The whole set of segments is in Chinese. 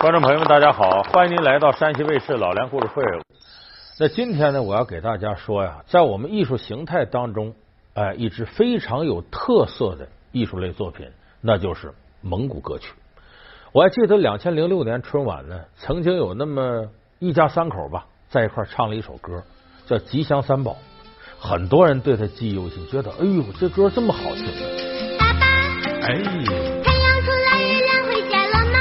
观众朋友们，大家好，欢迎您来到山西卫视老梁故事会。那今天呢，我要给大家说呀，在我们艺术形态当中，哎，一支非常有特色的艺术类作品，那就是蒙古歌曲。我还记得两千零六年春晚呢，曾经有那么一家三口吧，在一块唱了一首歌，叫《吉祥三宝》，很多人对他记忆犹新，觉得哎呦，这歌这么好听。爸爸，哎。太阳出来，月亮回家了吗？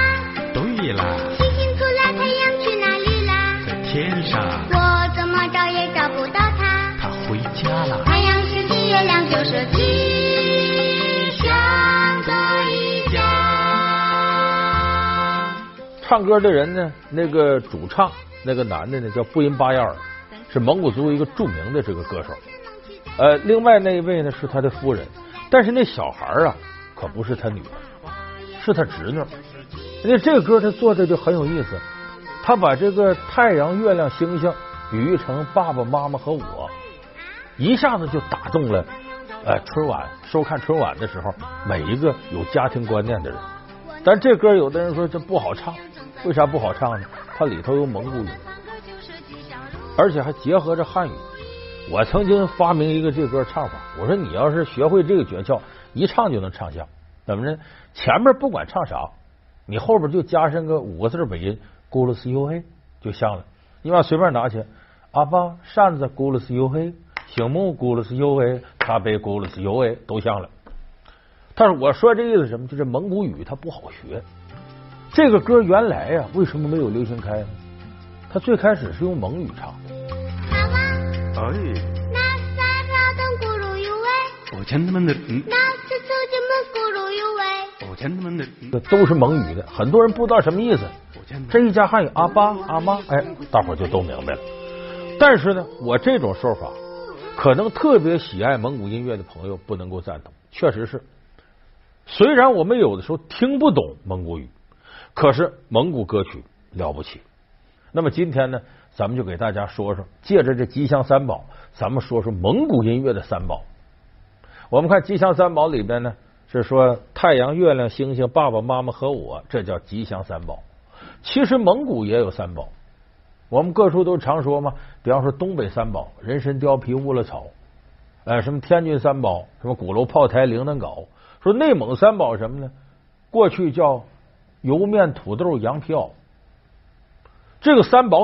对啦。星星出来，太阳去哪里啦？在天上，我怎么找也找不到他。他回家了。太阳是吉，月亮就是吉唱歌的人呢？那个主唱，那个男的呢，叫布音巴亚尔，是蒙古族一个著名的这个歌手。呃，另外那一位呢是他的夫人，但是那小孩啊，可不是他女儿，是他侄女。那这个歌他做的就很有意思。他把这个太阳、月亮、星星比喻成爸爸妈妈和我，一下子就打动了呃春晚收看春晚的时候每一个有家庭观念的人。但这歌有的人说这不好唱，为啥不好唱呢？它里头有蒙古语，而且还结合着汉语。我曾经发明一个这歌唱法，我说你要是学会这个诀窍，一唱就能唱像。怎么着？前面不管唱啥，你后边就加上个五个字尾音。咕噜斯 U 嘿，就像了。你把随便拿去，阿巴扇子咕噜斯 U 嘿，醒目咕噜斯 U 嘿，茶杯咕噜斯 U 嘿，都像了。但是我说这意思什么？就是蒙古语它不好学。这个歌原来呀，为什么没有流行开呢？它最开始是用蒙语唱。哎。那三条灯咕噜 U 喂。我亲他们的。那这手机门咕噜 U 喂。我亲他们的。这都是蒙语的，很多人不知道什么意思。这一家汉语阿爸阿妈，哎，大伙就都明白了。但是呢，我这种说法，可能特别喜爱蒙古音乐的朋友不能够赞同。确实是，虽然我们有的时候听不懂蒙古语，可是蒙古歌曲了不起。那么今天呢，咱们就给大家说说，借着这吉祥三宝，咱们说说蒙古音乐的三宝。我们看吉祥三宝里边呢，是说太阳、月亮、星星、爸爸妈妈和我，这叫吉祥三宝。其实蒙古也有三宝，我们各处都常说嘛。比方说东北三宝：人参、貂皮、乌拉草。哎，什么天津三宝？什么鼓楼、炮台、铃铛镐？说内蒙三宝什么呢？过去叫油面、土豆、羊皮袄。这个三宝。